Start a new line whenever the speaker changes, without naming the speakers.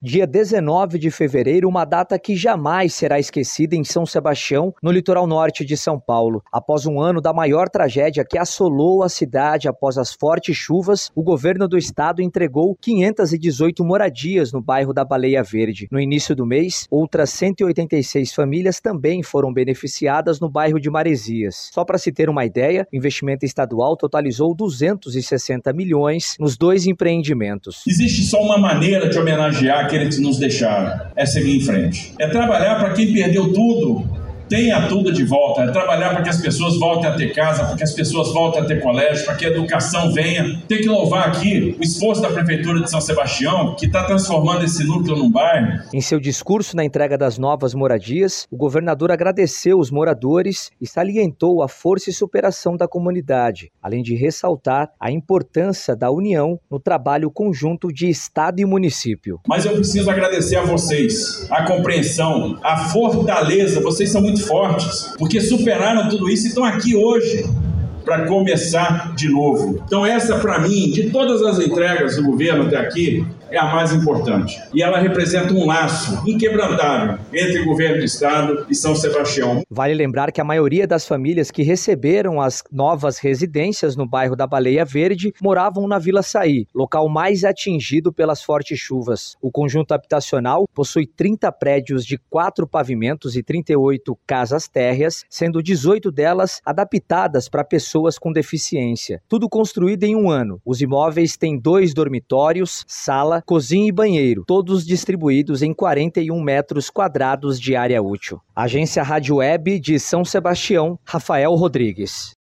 Dia 19 de fevereiro, uma data que jamais será esquecida em São Sebastião, no litoral norte de São Paulo. Após um ano da maior tragédia que assolou a cidade após as fortes chuvas, o governo do estado entregou 518 moradias no bairro da Baleia Verde. No início do mês, outras 186 famílias também foram beneficiadas no bairro de Maresias. Só para se ter uma ideia, o investimento estadual totalizou 260 milhões nos dois empreendimentos.
Existe só uma maneira de homenagear aqueles que nos deixaram, é seguir em frente. É trabalhar para quem perdeu tudo tenha tudo de volta, é trabalhar para que as pessoas voltem a ter casa, para que as pessoas voltem a ter colégio, para que a educação venha. Tem que louvar aqui o esforço da Prefeitura de São Sebastião, que está transformando esse núcleo num bairro.
Em seu discurso na entrega das novas moradias, o governador agradeceu os moradores e salientou a força e superação da comunidade, além de ressaltar a importância da união no trabalho conjunto de Estado e município.
Mas eu preciso agradecer a vocês, a compreensão, a fortaleza. Vocês são muito muito fortes, porque superaram tudo isso e estão aqui hoje para começar de novo. Então, essa, para mim, de todas as entregas do governo até aqui, é a mais importante. E ela representa um laço inquebrantável entre o governo do estado e São Sebastião.
Vale lembrar que a maioria das famílias que receberam as novas residências no bairro da Baleia Verde moravam na Vila Saí, local mais atingido pelas fortes chuvas. O conjunto habitacional possui 30 prédios de quatro pavimentos e 38 casas térreas, sendo 18 delas adaptadas para pessoas com deficiência. Tudo construído em um ano. Os imóveis têm dois dormitórios, sala cozinha e banheiro, todos distribuídos em 41 metros quadrados de área útil. Agência Rádio Web de São Sebastião, Rafael Rodrigues.